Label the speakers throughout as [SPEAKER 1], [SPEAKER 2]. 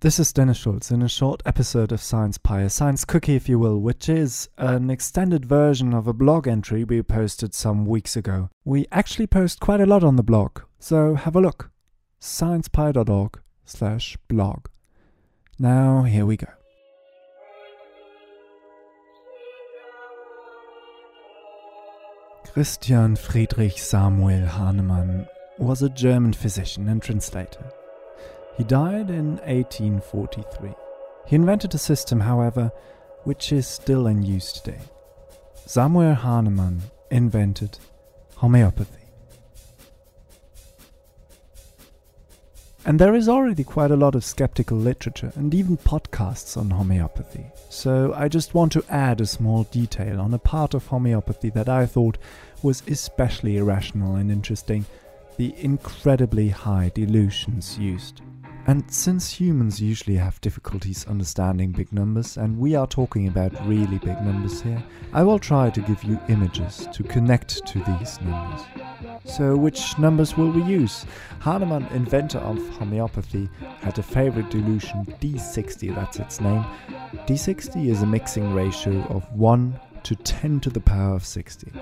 [SPEAKER 1] This is Dennis Schulz in a short episode of Science Pie, a science cookie, if you will, which is an extended version of a blog entry we posted some weeks ago. We actually post quite a lot on the blog, so have a look. sciencepie.org slash blog. Now, here we go. Christian Friedrich Samuel Hahnemann was a German physician and translator. He died in 1843. He invented a system, however, which is still in use today. Samuel Hahnemann invented homeopathy. And there is already quite a lot of skeptical literature and even podcasts on homeopathy. So I just want to add a small detail on a part of homeopathy that I thought was especially irrational and interesting the incredibly high dilutions used. And since humans usually have difficulties understanding big numbers, and we are talking about really big numbers here, I will try to give you images to connect to these numbers. So, which numbers will we use? Hahnemann, inventor of homeopathy, had a favorite dilution D60, that's its name. D60 is a mixing ratio of 1 to 10 to the power of 60.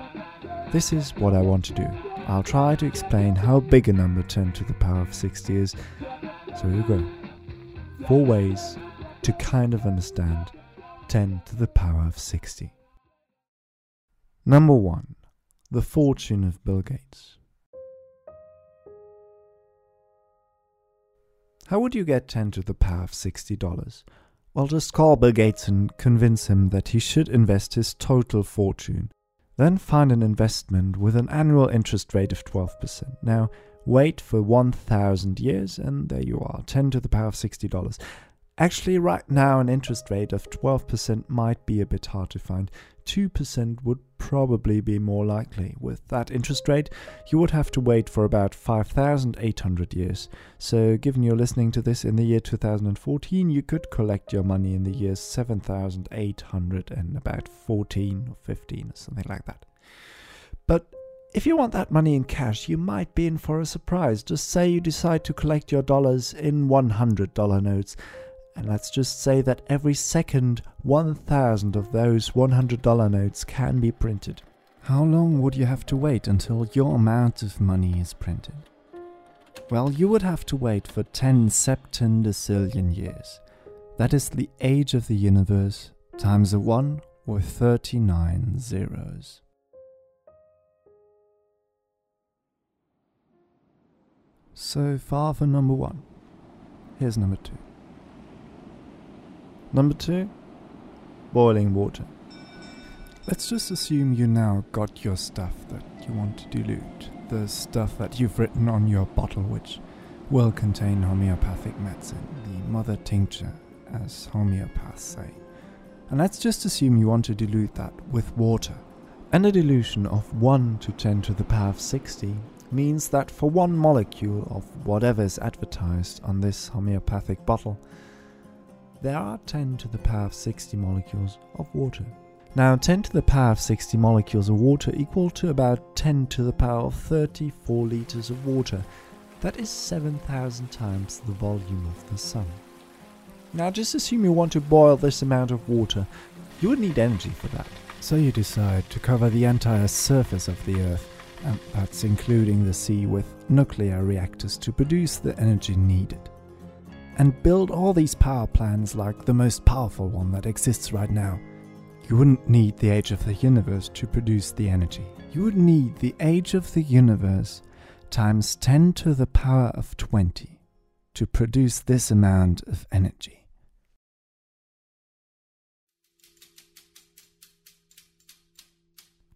[SPEAKER 1] This is what I want to do. I'll try to explain how big a number 10 to the power of 60 is. So here you go. Four ways to kind of understand 10 to the power of 60. Number 1. The fortune of Bill Gates. How would you get 10 to the power of $60? Well, just call Bill Gates and convince him that he should invest his total fortune then find an investment with an annual interest rate of 12%. Now, wait for 1000 years and there you are, 10 to the power of $60. Actually, right now, an interest rate of 12% might be a bit hard to find. 2% would probably be more likely. With that interest rate, you would have to wait for about 5,800 years. So, given you're listening to this in the year 2014, you could collect your money in the years 7,800 and about 14 or 15 or something like that. But if you want that money in cash, you might be in for a surprise. Just say you decide to collect your dollars in $100 notes and let's just say that every second 1,000 of those $100 notes can be printed. How long would you have to wait until your amount of money is printed? Well, you would have to wait for 10 septendecillion years. That is the age of the universe times a 1 with 39 zeros. So far for number 1. Here's number 2. Number two, boiling water. Let's just assume you now got your stuff that you want to dilute, the stuff that you've written on your bottle, which will contain homeopathic medicine, the mother tincture, as homeopaths say. And let's just assume you want to dilute that with water. And a dilution of 1 to 10 to the power of 60 means that for one molecule of whatever is advertised on this homeopathic bottle, there are 10 to the power of 60 molecules of water. Now, 10 to the power of 60 molecules of water equal to about 10 to the power of 34 liters of water. That is 7,000 times the volume of the sun. Now, just assume you want to boil this amount of water. You would need energy for that. So you decide to cover the entire surface of the Earth, and that's including the sea, with nuclear reactors to produce the energy needed and build all these power plants like the most powerful one that exists right now. You wouldn't need the age of the universe to produce the energy. You would need the age of the universe times 10 to the power of 20 to produce this amount of energy.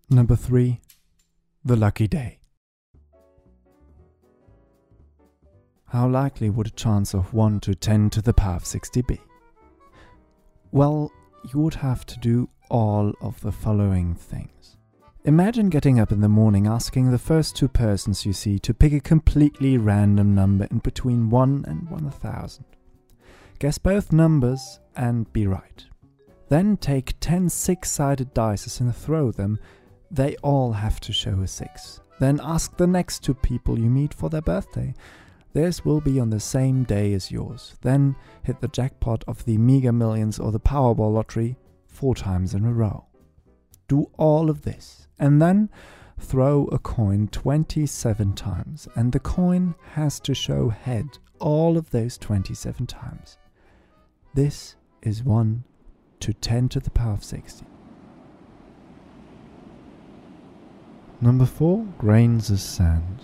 [SPEAKER 1] Number 3. The Lucky Day. How likely would a chance of 1 to 10 to the power of 60 be? Well, you would have to do all of the following things. Imagine getting up in the morning asking the first two persons you see to pick a completely random number in between 1 and 1000. Guess both numbers and be right. Then take 10 six sided dice and throw them. They all have to show a 6. Then ask the next two people you meet for their birthday theirs will be on the same day as yours. Then hit the jackpot of the Mega Millions or the Powerball lottery four times in a row. Do all of this, and then throw a coin 27 times, and the coin has to show head all of those 27 times. This is 1 to 10 to the power of 60. Number 4 Grains of Sand.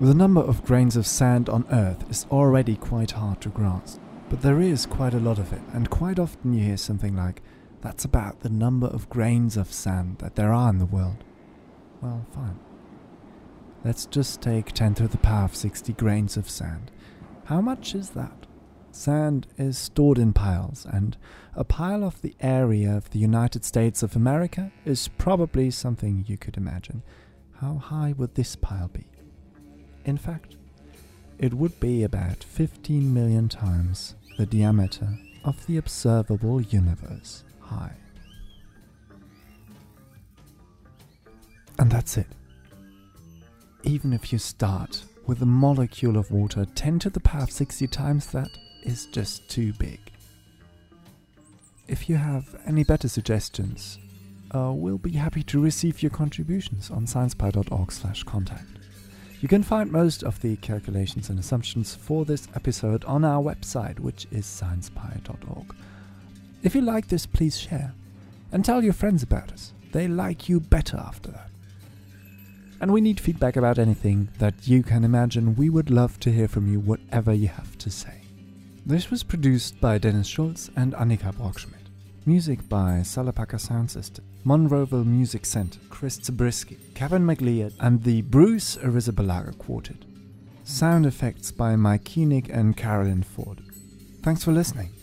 [SPEAKER 1] The number of grains of sand on Earth is already quite hard to grasp, but there is quite a lot of it, and quite often you hear something like, that's about the number of grains of sand that there are in the world. Well, fine. Let's just take 10 to the power of 60 grains of sand. How much is that? Sand is stored in piles, and a pile of the area of the United States of America is probably something you could imagine. How high would this pile be? In fact, it would be about 15 million times the diameter of the observable universe high. And that's it. Even if you start with a molecule of water 10 to the power of 60 times, that is just too big. If you have any better suggestions, uh, we'll be happy to receive your contributions on sciencepie.org/contact. You can find most of the calculations and assumptions for this episode on our website, which is sciencepie.org. If you like this, please share and tell your friends about us. They like you better after that. And we need feedback about anything that you can imagine. We would love to hear from you, whatever you have to say. This was produced by Dennis Schulz and Annika Brockschmidt. Music by Salapaka Sound System, Monroeville Music Center, Chris Zabriskie, Kevin MacLeod, and the Bruce Arrizabalaga Quartet. Sound effects by Mike Koenig and Carolyn Ford. Thanks for listening.